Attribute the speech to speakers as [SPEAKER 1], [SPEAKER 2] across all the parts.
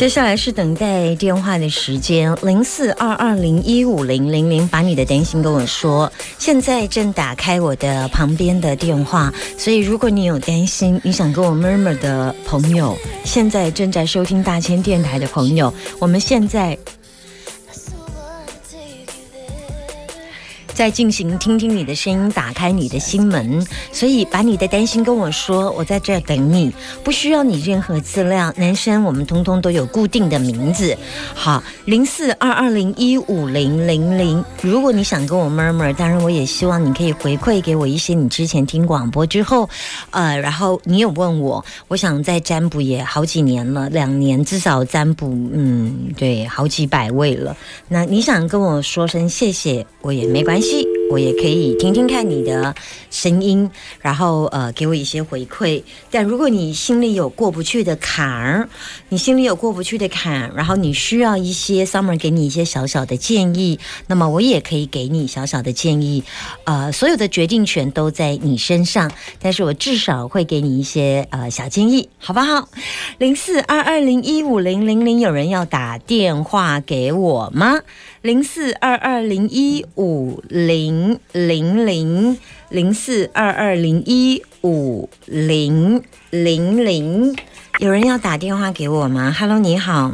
[SPEAKER 1] 接下来是等待电话的时间，零四二二零一五零零零，把你的担心跟我说。现在正打开我的旁边的电话，所以如果你有担心，你想跟我 murmur 的朋友，现在正在收听大千电台的朋友，我们现在。在进行听听你的声音，打开你的心门，所以把你的担心跟我说，我在这儿等你，不需要你任何资料。男生我们通通都有固定的名字，好，零四二二零一五零零零。如果你想跟我 murmur，当然我也希望你可以回馈给我一些你之前听广播之后，呃，然后你有问我，我想在占卜也好几年了，两年至少占卜，嗯，对，好几百位了。那你想跟我说声谢谢，我也没关。石。我也可以听听看你的声音，然后呃给我一些回馈。但如果你心里有过不去的坎儿，你心里有过不去的坎，然后你需要一些 summer 给你一些小小的建议，那么我也可以给你小小的建议。呃，所有的决定权都在你身上，但是我至少会给你一些呃小建议，好不好？零四二二零一五零零零，有人要打电话给我吗？零四二二零一五零零零零四二二零一五零零零，有人要打电话给我吗？Hello，你好，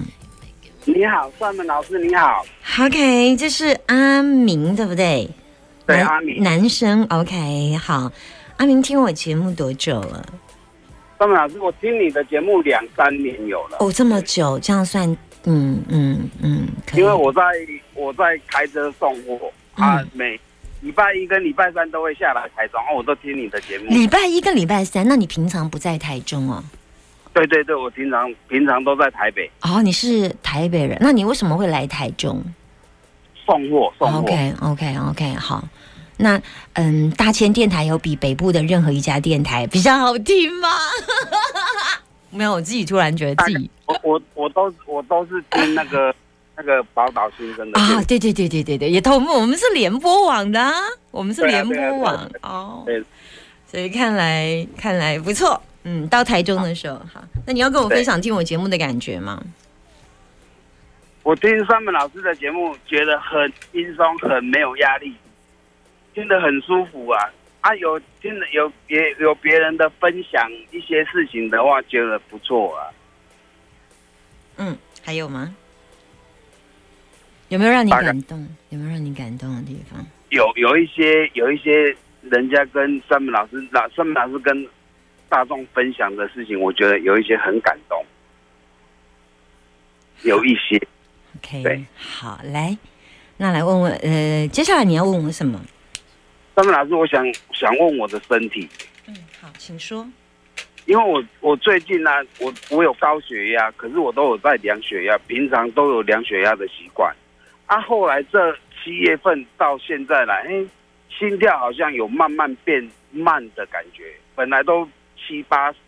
[SPEAKER 2] 你好，算门老师，你好。
[SPEAKER 1] OK，这是阿明，对不对？
[SPEAKER 2] 对，
[SPEAKER 1] 男
[SPEAKER 2] 阿明。
[SPEAKER 1] 男生，OK，好。阿明听我节目多久了？
[SPEAKER 2] 算门老师，我听你的节目两三年有了。
[SPEAKER 1] 哦，这么久，这样算，嗯嗯嗯，
[SPEAKER 2] 因为我在我在开车送货啊，
[SPEAKER 1] 嗯
[SPEAKER 2] 每礼拜一跟礼拜三都会下来台中，哦我都听你的节目。
[SPEAKER 1] 礼拜一跟礼拜三，那你平常不在台中哦？
[SPEAKER 2] 对对对，我平常平常都在台北
[SPEAKER 1] 哦，你是台北人，那你为什么会来台中
[SPEAKER 2] 送货送货。
[SPEAKER 1] ？OK OK OK，好。那嗯，大千电台有比北部的任何一家电台比较好听吗？没有，我自己突然觉得自己
[SPEAKER 2] 我我我都我都是听那个那个宝岛新生的
[SPEAKER 1] 啊，对对对对对对，也同步，我们是联播网的、啊，我们是联播网哦，
[SPEAKER 2] 对
[SPEAKER 1] 所以看来看来不错，嗯，到台中的时候，好，那你要跟我分享听我节目的感觉吗？
[SPEAKER 2] 我听三本老师的节目，觉得很轻松，很没有压力，听得很舒服啊！啊，有听的有别有别人的分享一些事情的话，觉得不错啊。
[SPEAKER 1] 嗯，还有吗？有没有让你感动？有没有让你感动的地方？
[SPEAKER 2] 有有一些有一些人家跟三本老师老三本老师跟大众分享的事情，我觉得有一些很感动，有一些
[SPEAKER 1] OK，
[SPEAKER 2] 对
[SPEAKER 1] 好，来，那来问问，呃，接下来你要问我什么？
[SPEAKER 2] 三本老师，我想想问我的身体。
[SPEAKER 1] 嗯，好，请说。
[SPEAKER 2] 因为我我最近呢、我我有高血压，可是我都有在量血压，平常都有量血压的习惯。啊，后来这七月份到现在来，哎，心跳好像有慢慢变慢的感觉，本来都七八十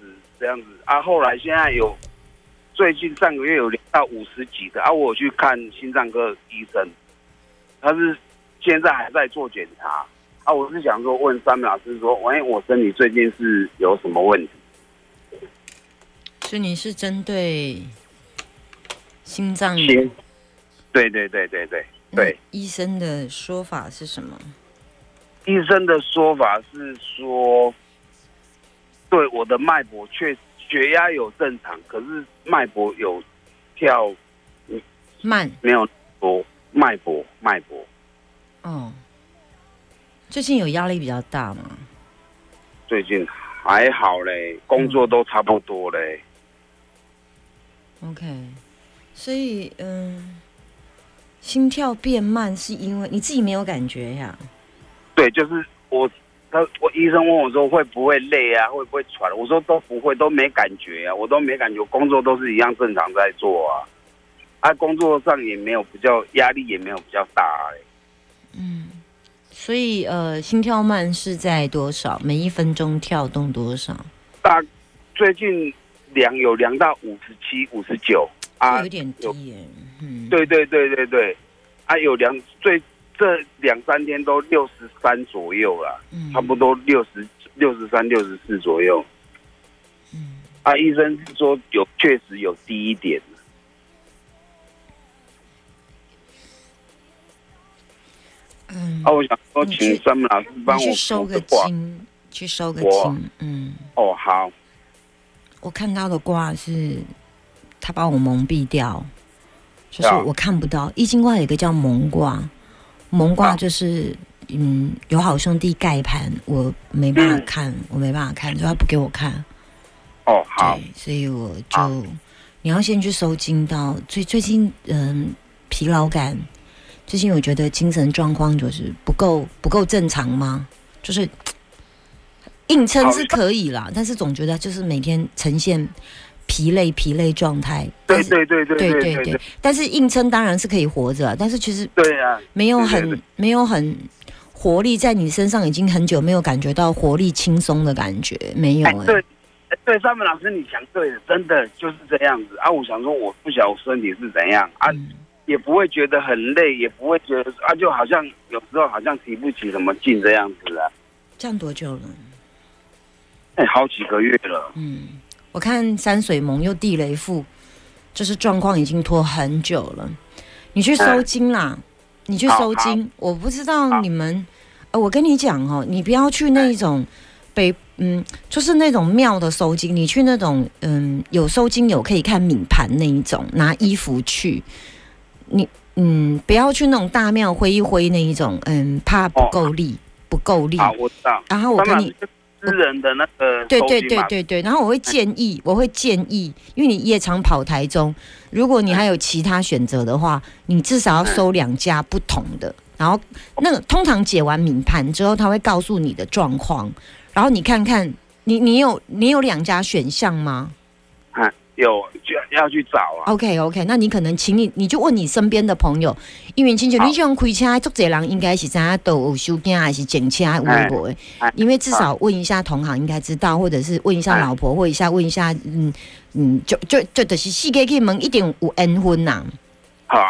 [SPEAKER 2] 这样子，啊，后来现在有最近上个月有量到五十几的，啊，我去看心脏科医生，他是现在还在做检查，啊，我是想说问三明老师说，喂，我身体最近是有什么问题？
[SPEAKER 1] 所以你是针对心脏
[SPEAKER 2] 心，对对对对对对，
[SPEAKER 1] 那医生的说法是什么？
[SPEAKER 2] 医生的说法是说，对我的脉搏确血压有正常，可是脉搏有跳
[SPEAKER 1] 慢
[SPEAKER 2] 没有多脉搏脉搏。
[SPEAKER 1] 哦。最近有压力比较大吗？
[SPEAKER 2] 最近还好嘞，工作都差不多嘞。
[SPEAKER 1] OK，所以嗯，心跳变慢是因为你自己没有感觉呀？
[SPEAKER 2] 对，就是我他我医生问我说会不会累啊，会不会喘？我说都不会，都没感觉啊，我都没感觉，工作都是一样正常在做啊，啊，工作上也没有比较压力，也没有比较大、欸。
[SPEAKER 1] 嗯，所以呃，心跳慢是在多少？每一分钟跳动多少？
[SPEAKER 2] 大最近量有量到五十七、五十九啊
[SPEAKER 1] 有，点低耶。嗯，
[SPEAKER 2] 对对对对对，啊有两最这两三天都六十三左右了，
[SPEAKER 1] 嗯
[SPEAKER 2] 差不多六十六十三、六十四左右。
[SPEAKER 1] 嗯
[SPEAKER 2] 啊，医生是说有确实有低一点。
[SPEAKER 1] 嗯
[SPEAKER 2] 啊，我想说，请三门老师帮我
[SPEAKER 1] 去收个
[SPEAKER 2] 卦。
[SPEAKER 1] 经，去收个金。嗯，
[SPEAKER 2] 哦，好，
[SPEAKER 1] 我看到的卦是，他把我蒙蔽掉，就是
[SPEAKER 2] 啊
[SPEAKER 1] 我看不到。易经卦有一个叫蒙卦，蒙卦
[SPEAKER 2] 啊
[SPEAKER 1] 就是。嗯，有好兄弟盖盘，我没办法看，我没办法看，所以他不给我看。
[SPEAKER 2] 哦，好
[SPEAKER 1] 对，，所以我就
[SPEAKER 2] 好
[SPEAKER 1] 你要先去收精到最最近嗯疲劳感，最近我觉得精神状况就是不够不够正常吗？就是硬撑是可以啦，但是总觉得就是每天呈现疲累疲累状态。
[SPEAKER 2] 对对对对
[SPEAKER 1] 对对但是硬撑当然是可以活着但是其实
[SPEAKER 2] 对啊
[SPEAKER 1] 没有很没有很活力在你身上已经很久没有感觉到活力轻松的感觉没有哎
[SPEAKER 2] 对对三文老师你想对了真的就是这样子啊我想说我不晓得我身体是怎样啊也不会觉得很累也不会觉得啊就好像有时候好像提不起什么劲这样子啊。
[SPEAKER 1] 这样多久了？
[SPEAKER 2] 哎好几个月了。
[SPEAKER 1] 嗯。我看山水盟又地雷副，就是状况已经拖很久了。你去收金啦，你去收金。我不知道你们，呃，我跟你讲哦，你不要去那种北，嗯，就是那种庙的收金，你去那种嗯有收金有可以看冥盘那一种，拿衣服去，你嗯不要去那种大庙挥一挥那一种，嗯，怕不够力，不够力。
[SPEAKER 2] 好，我知道。
[SPEAKER 1] 然后我跟你
[SPEAKER 2] 私人的那个
[SPEAKER 1] 对对对对对，然后我会建议，我会建议，因为你夜场跑台中，如果你还有其他选择的话，你至少要收两家不同的。然后那个通常解完名盘之后，他会告诉你的状况，然后你看看，你你有你有两家选项吗？
[SPEAKER 2] 嗯有就要去找啊。
[SPEAKER 1] ？OK OK，那你可能请你你就问你身边的朋友，因为亲像你这种开车，做这人应该是知影都有修件还是整车有
[SPEAKER 2] 哎
[SPEAKER 1] 无的。
[SPEAKER 2] 哎
[SPEAKER 1] 因为至少问一下同行应该知道，或者是问一下
[SPEAKER 2] 哎
[SPEAKER 1] 老婆，或一下问一下，嗯嗯，就就就就是四个去问一定有缘分呐。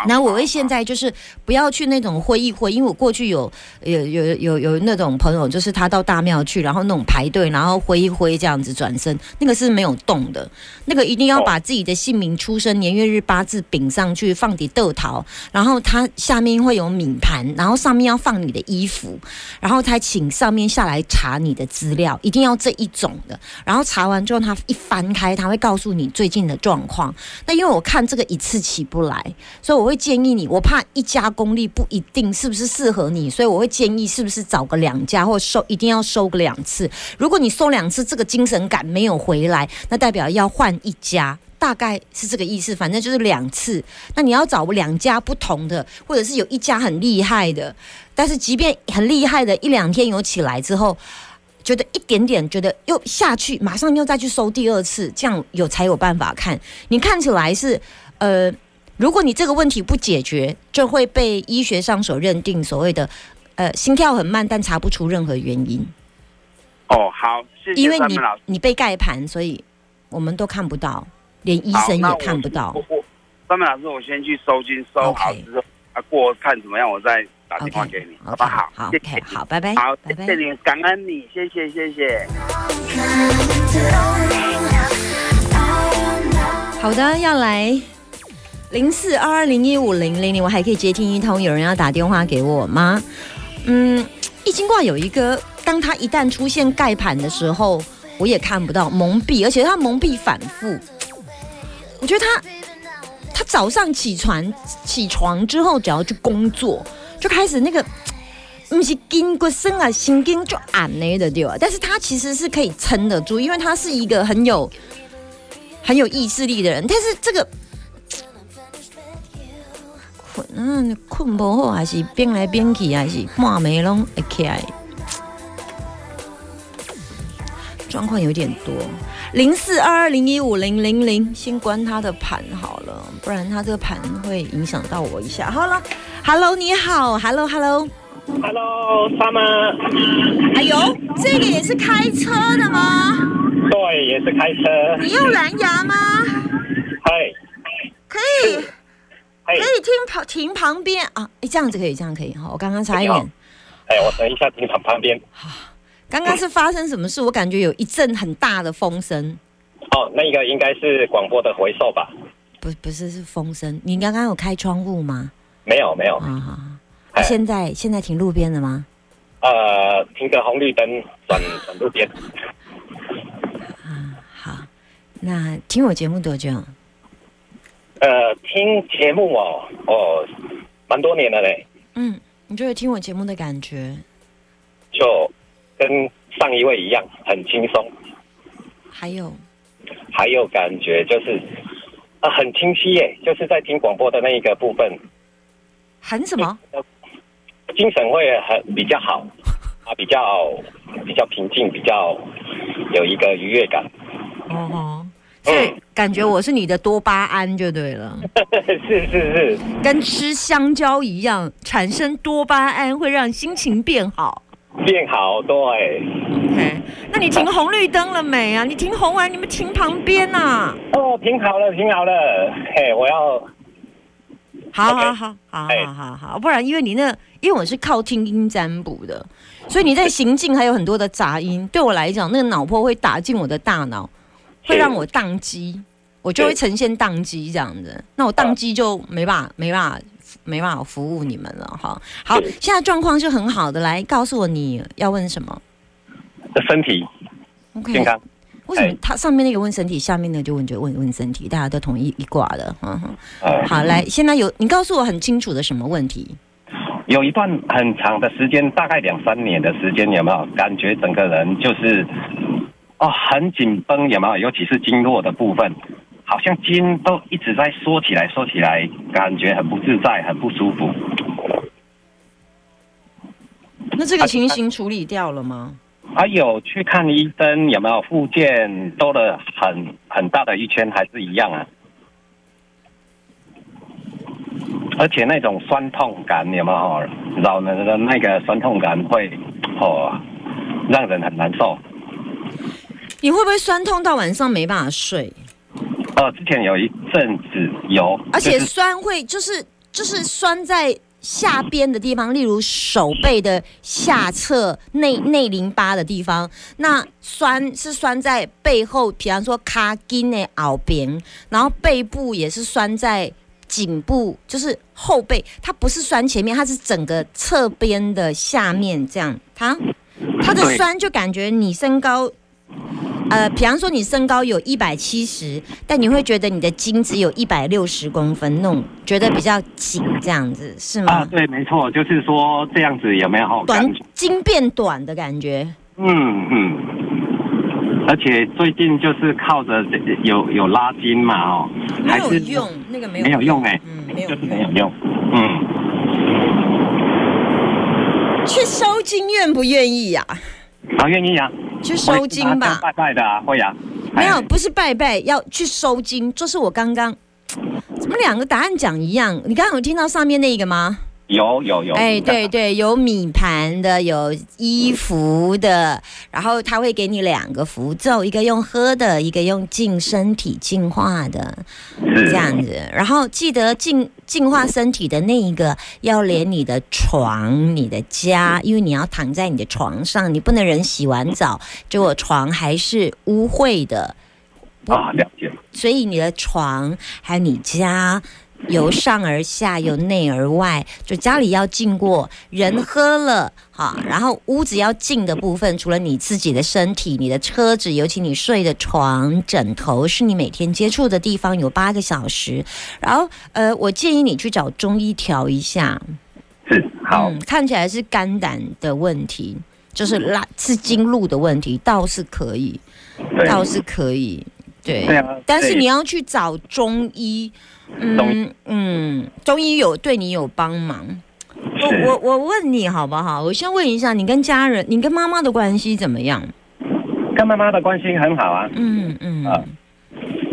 [SPEAKER 1] 那。我会现在就是不要去那种会议会，因为我过去有有有有有那种朋友，就是他到大庙去，然后那种排队，然后挥一挥这样子转身，那个是没有动的，那个一定要把自己的姓名、出生年月日八字顶上去，放底豆桃，然后它下面会有冥盘，然后上面要放你的衣服，然后他请上面下来查你的资料，一定要这一种的。然后查完之后，他一翻开，他会告诉你最近的状况。那因为我看这个一次起不来，所以我会建议你，我怕一家功力不一定是不是适合你，所以我会建议是不是找个两家，或收一定要收个两次。如果你收两次，这个精神感没有回来，那代表要换一家。大概是这个意思，反正就是两次。那你要找两家不同的，或者是有一家很厉害的，但是即便很厉害的，一两天有起来之后，觉得一点点，觉得又下去，马上又再去收第二次，这样有才有办法看。你看起来是呃，如果你这个问题不解决，就会被医学上所认定所谓的呃心跳很慢，但查不出任何原因，
[SPEAKER 2] 哦，好，谢谢
[SPEAKER 1] 因为你
[SPEAKER 2] 老师。
[SPEAKER 1] 你被盖盘，所以我们都看不到，连医生也看不到。
[SPEAKER 2] 三门老师，我先去收金，收好之后啊，过看怎么样，我再打电话给你，好不好？
[SPEAKER 1] 好
[SPEAKER 2] 谢谢
[SPEAKER 1] ，OK，好，拜拜，
[SPEAKER 2] 好，
[SPEAKER 1] 拜拜
[SPEAKER 2] 谢谢。你，感恩你，谢谢，谢谢。
[SPEAKER 1] 好的，要来零四二二零一五零零零，我还可以接听一通，有人要打电话给我吗？嗯，易经卦有一个，当它一旦出现盖盘的时候，我也看不到蒙蔽，而且它蒙蔽反复。我觉得他他早上起床起床之后，只要去工作，就开始那个。不是筋骨生啊，心经就暗了的对吧？但是他其实是可以撑得住，因为他是一个很有很有意志力的人。但是这个困啊，困不好，还是变来变去，还是半暝拢会起来。状况有点多。零四二二零一五零零零，先关他的盘好了，不然他这个盘会影响到我一下。好了，Hello，你好，Hello，Hello。
[SPEAKER 3] Hello，沙妈，
[SPEAKER 1] 哎呦，这个也是开车的吗？
[SPEAKER 3] 对，也是开车。
[SPEAKER 1] 你用蓝牙吗？
[SPEAKER 3] 嘿，
[SPEAKER 1] 可以，可，以听旁停旁边啊，哎，这样子可以，这样可以哈。我刚刚差一点，
[SPEAKER 3] 哎，我等一下停旁旁边。
[SPEAKER 1] 刚刚是发生什么事？我感觉有一阵很大的风声，
[SPEAKER 3] 哦，那个应该是广播的回收吧？
[SPEAKER 1] 不，不是是风声。你刚刚有开窗户吗？
[SPEAKER 3] 没有，没有。
[SPEAKER 1] 啊，好好
[SPEAKER 3] 哎
[SPEAKER 1] 现在现在停路边了吗？
[SPEAKER 3] 呃，停个红绿灯，转 转路边。
[SPEAKER 1] 啊好，那听我节目多久？
[SPEAKER 3] 呃，听节目哦，哦，蛮多年了嘞，
[SPEAKER 1] 嗯，你觉得听我节目的感觉？
[SPEAKER 3] 就跟上一位一样，很轻松，
[SPEAKER 1] 还有，
[SPEAKER 3] 还有感觉就是啊、很清晰耶，就是在听广播的那一个部分，
[SPEAKER 1] 很什么？
[SPEAKER 3] 精神会很比较好，啊，比较比较平静，比较有一个愉悦感。
[SPEAKER 1] 哦吼，所以感觉我是你的多巴胺就对了，
[SPEAKER 3] 是是是，
[SPEAKER 1] 跟吃香蕉一样，产生多巴胺会让心情变好。
[SPEAKER 3] 变好对。
[SPEAKER 1] OK，那你停红绿灯了没啊？你停红完，你们停旁边呐、
[SPEAKER 3] 哦，停好了，停好了。嘿，我要
[SPEAKER 1] 好好好好
[SPEAKER 3] 哎
[SPEAKER 1] 好好好，不然因为你那，因为我是靠听音占卜的，所以你在行进还有很多的杂音，对我来讲，那个脑波会打进我的大脑，会
[SPEAKER 3] 是
[SPEAKER 1] 让我宕机，我就会呈现宕机这样子。那我宕机就没办法，没办法，没办法服务你们了哈。好，现在状况是很好的，来告诉我你要问什么
[SPEAKER 3] 身体健康。
[SPEAKER 1] 为什么
[SPEAKER 3] 哎
[SPEAKER 1] 他上面那个问身体，下面那个就问就问问身体，大家都同意一挂的，嗯哼。
[SPEAKER 3] 呃，
[SPEAKER 1] 好，来，现在有你告诉我很清楚的什么问题？
[SPEAKER 3] 有一段很长的时间，大概两三年的时间，有没有感觉整个人就是哦很紧绷？有没有？尤其是经络的部分，好像筋都一直在缩起来，缩起来，感觉很不自在，很不舒服。
[SPEAKER 1] 那这个情形处理掉了吗？
[SPEAKER 3] 还有去看医生，有没有复健兜了很很大的一圈，还是一样啊？而且那种酸痛感有没有？老人的那个酸痛感会哦，让人很难受。
[SPEAKER 1] 你会不会酸痛到晚上没办法睡？
[SPEAKER 3] 哦，之前有一阵子有，
[SPEAKER 1] 而且酸会就是就是酸在下边的地方，例如手背的下侧内内淋巴的地方。那酸是酸在背后，比方说卡筋的凹边，然后背部也是酸在颈部，就是后背，它不是酸前面，它是整个侧边的下面这样。它它的酸就感觉你身高。呃，比方说你身高有一百七十，但你会觉得你的筋只有一百六十公分，那种觉得比较紧，这样子是吗？
[SPEAKER 3] 啊，对，没错，就是说这样子有没有好
[SPEAKER 1] 短？筋变短的感觉。
[SPEAKER 3] 嗯嗯。而且最近就是靠着有有拉筋嘛，哦，
[SPEAKER 1] 没有用，那个没有
[SPEAKER 3] 没有用哎、
[SPEAKER 1] 嗯，没有
[SPEAKER 3] 就是没。有用，嗯。
[SPEAKER 1] 去收金愿不愿意呀、
[SPEAKER 3] 好，愿意啊。
[SPEAKER 1] 去收金吧。
[SPEAKER 3] 拜拜的啊，会啊。
[SPEAKER 1] 没有，
[SPEAKER 3] 哎
[SPEAKER 1] 不是拜拜，要去收金。这是我刚刚，怎么两个答案讲一样？你刚刚有听到上面那个吗？
[SPEAKER 3] 有有有。
[SPEAKER 1] 哎，对对，有米盘的，有衣服的，然后他会给你两个符咒，一个用喝的，一个用净身体净化的，
[SPEAKER 3] 是
[SPEAKER 1] 这样子。然后记得净净化身体的那一个要连你的床、你的家，因为你要躺在你的床上，你不能人洗完澡，结果床还是污秽的。
[SPEAKER 3] 啊，了解。
[SPEAKER 1] 所以你的床还有你家。由上而下，由内而外，就家里要净过，人喝了哈，然后屋子要净的部分，除了你自己的身体、你的车子，尤其你睡的床、枕头，是你每天接触的地方，有八个小时。然后，呃，我建议你去找中医调一下，
[SPEAKER 3] 是好，
[SPEAKER 1] 嗯，看起来是肝胆的问题，就是拉是经路的问题，倒是可以，倒是可以，对。
[SPEAKER 3] 对啊。
[SPEAKER 1] 但是你要去找中医，嗯嗯，中医有对你有帮忙。我我我问你好不好？我先问一下，你跟家人，你跟妈妈的关系怎么样？
[SPEAKER 3] 跟妈妈的关系很好啊。
[SPEAKER 1] 嗯嗯
[SPEAKER 3] 啊。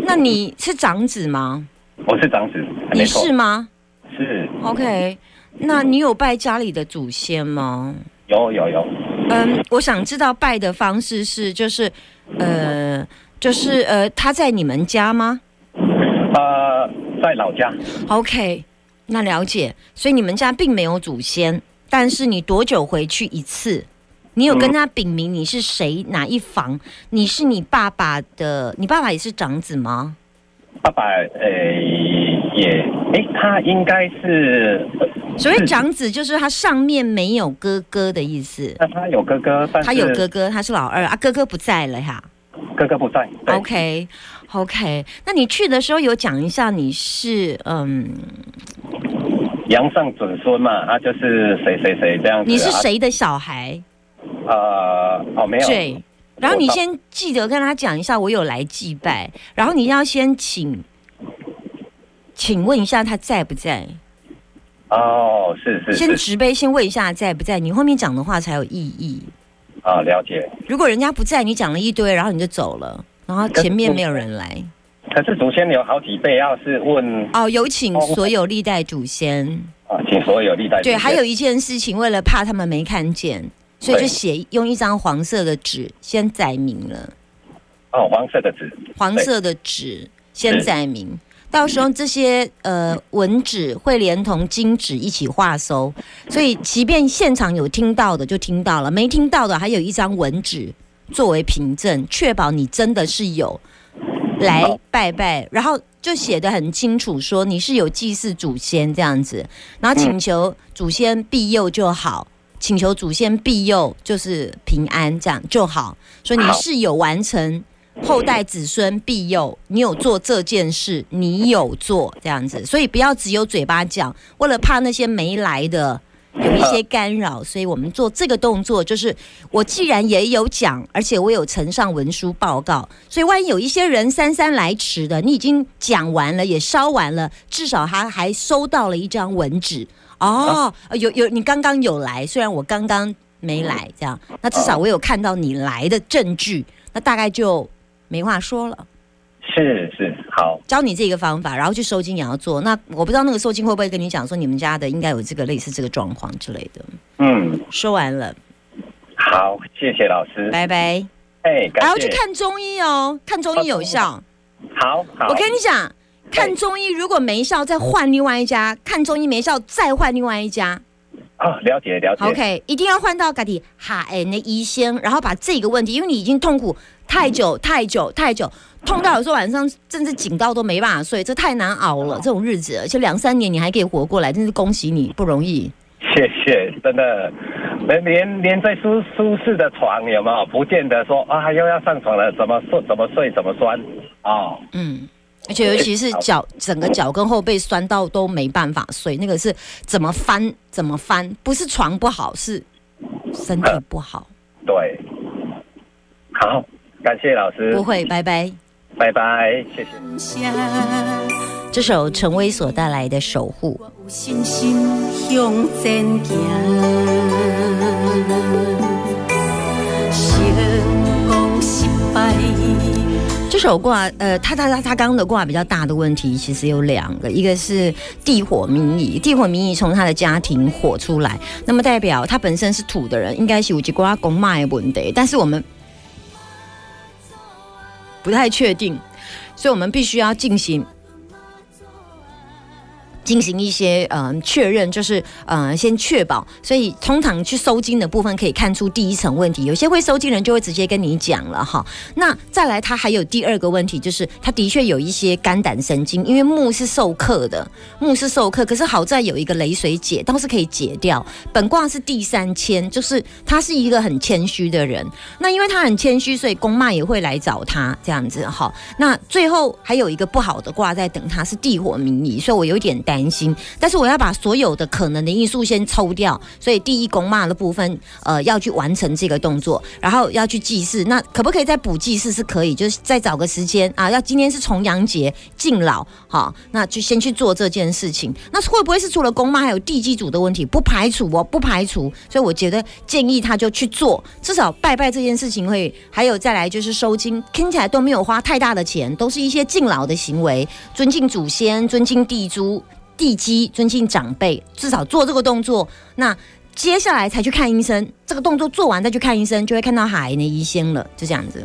[SPEAKER 1] 那你是长子吗？
[SPEAKER 3] 我是长子，
[SPEAKER 1] 你是吗
[SPEAKER 3] 是
[SPEAKER 1] ？OK，那你有拜家里的祖先吗？
[SPEAKER 3] 有有有，
[SPEAKER 1] 嗯，我想知道拜的方式是就是呃就是呃他在你们家吗
[SPEAKER 3] 呃，在老家
[SPEAKER 1] ，？OK，那了解，所以你们家并没有祖先，但是你多久回去一次？你有跟他禀明你是谁哪一房？你是你爸爸的，你爸爸也是长子吗？
[SPEAKER 3] 爸爸呃也，诶，他应该是，呃
[SPEAKER 1] 所谓长子就是他上面没有哥哥的意思。
[SPEAKER 3] 那他有哥哥，但
[SPEAKER 1] 他有哥哥，他是老二啊，哥哥不在了哈。
[SPEAKER 3] 哥哥不在。对
[SPEAKER 1] OK OK，那你去的时候有讲一下你是嗯
[SPEAKER 3] 杨上准孙嘛，他就是谁谁谁这样子。
[SPEAKER 1] 你是？谁的小孩？
[SPEAKER 3] 呃，哦，没有。
[SPEAKER 1] 对。然后你先记得跟他讲一下，我有来祭拜，然后你要先请，请问一下他在不在？
[SPEAKER 3] 哦，是是是，
[SPEAKER 1] 先直杯先问一下在不在，你后面讲的话才有意义。
[SPEAKER 3] 啊，了解。
[SPEAKER 1] 如果人家不在，你讲了一堆，然后你就走了，然后前面没有人来。
[SPEAKER 3] 可是祖先有好几辈，要是问
[SPEAKER 1] 哦，有请所有历代祖先。
[SPEAKER 3] 啊，请所有历代祖
[SPEAKER 1] 对，还有一件事情，为了怕他们没看见，所以就写用一张黄色的纸先载明了，
[SPEAKER 3] 哦，黄色的纸，
[SPEAKER 1] 黄色的纸先载明。到时候这些呃文纸会连同金纸一起画收，所以即便现场有听到的就听到了，没听到的还有一张文纸作为凭证，确保你真的是有来拜拜，然后就写的很清楚，说你是有祭祀祖先这样子，然后请求祖先庇佑就好，请求祖先庇佑就是平安这样就好，所以你是有完成后代子孙庇佑，你有做这件事，你有做这样子，所以不要只有嘴巴讲，为了怕那些没来的。有一些干扰，所以我们做这个动作，就是我既然也有讲，而且我有呈上文书报告，所以万一有一些人姗姗来迟的，你已经讲完了，也烧完了，至少他还收到了一张文纸哦，有有你刚刚有来，虽然我刚刚没来，这样，那至少我有看到你来的证据，那大概就没话说了。
[SPEAKER 3] 是是好，
[SPEAKER 1] 教你这个方法，然后去收金也要做。那我不知道那个收金会不会跟你讲说，你们家的应该有这个类似这个状况之类的。
[SPEAKER 3] 嗯，
[SPEAKER 1] 说完了，
[SPEAKER 3] 好，谢谢老师，
[SPEAKER 1] 拜拜。
[SPEAKER 3] 哎，
[SPEAKER 1] 还要去，看中医哦，看中医有效。
[SPEAKER 3] 好好，
[SPEAKER 1] 我跟你讲，看中医如果没效，再换另外一家；看中医没效，再换另外一家。
[SPEAKER 3] 啊，了解了解
[SPEAKER 1] OK，一定要换到家里哈哎那医生，然后把这个问题，因为你已经痛苦太久太久太久，痛到有时候晚上甚至警告都没办法睡，这太难熬了。这种日子，而且两三年你还可以活过来，真是恭喜你，不容易。
[SPEAKER 3] 谢谢，真的，连连连最舒舒适的床有没有？不见得说啊又要上床了，怎么睡怎么睡怎么酸哦，
[SPEAKER 1] 嗯，而且尤其是脚，整个脚跟后背酸到都没办法睡，那个是怎么翻怎么翻，不是床不好，是身体不好。
[SPEAKER 3] 对，好，感谢老师
[SPEAKER 1] 不，会，拜拜。
[SPEAKER 3] 拜拜，谢谢。
[SPEAKER 1] 这首陈威所带来的《守护》。
[SPEAKER 4] 我有信心向前行，
[SPEAKER 1] 这首卦，呃，他他他他刚刚的卦比较大的问题，其实有两个，一个是地火明夷，地火明夷从他的家庭火出来，那么代表他本身是土的人，应该是有几卦公脉的问题，但是我们不太确定，所以我们必须要进行。进行一些嗯、确认，就是呃先确保，所以通常去收金的部分可以看出第一层问题，有些会收金人就会直接跟你讲了哈。那再来，他还有第二个问题，就是他的确有一些肝胆神经，因为木是受克的，木是受克，可是好在有一个雷水解，倒是可以解掉。本卦是第三谦，就是他是一个很谦虚的人，那因为他很谦虚，所以公妈也会来找他这样子哈。那最后还有一个不好的卦在等他，是地火明夷，所以我有点担担心。但是我要把所有的可能的因素先抽掉，所以第一公骂的部分，呃，要去完成这个动作，然后要去祭祀。那可不可以再补祭祀？是可以，就是再找个时间啊。要今天是重阳节敬老，好，那就先去做这件事情。那会不会是除了公妈还有地基组的问题？不排除哦，不排除。所以我觉得建议他就去做，至少拜拜这件事情会，还有再来就是收金，听起来都没有花太大的钱，都是一些敬老的行为，尊敬祖先，尊敬地主、地基，尊敬长辈，至少做这个动作。那接下来才去看医生，这个动作做完再去看医生，就会看到海的医生了，就这样子。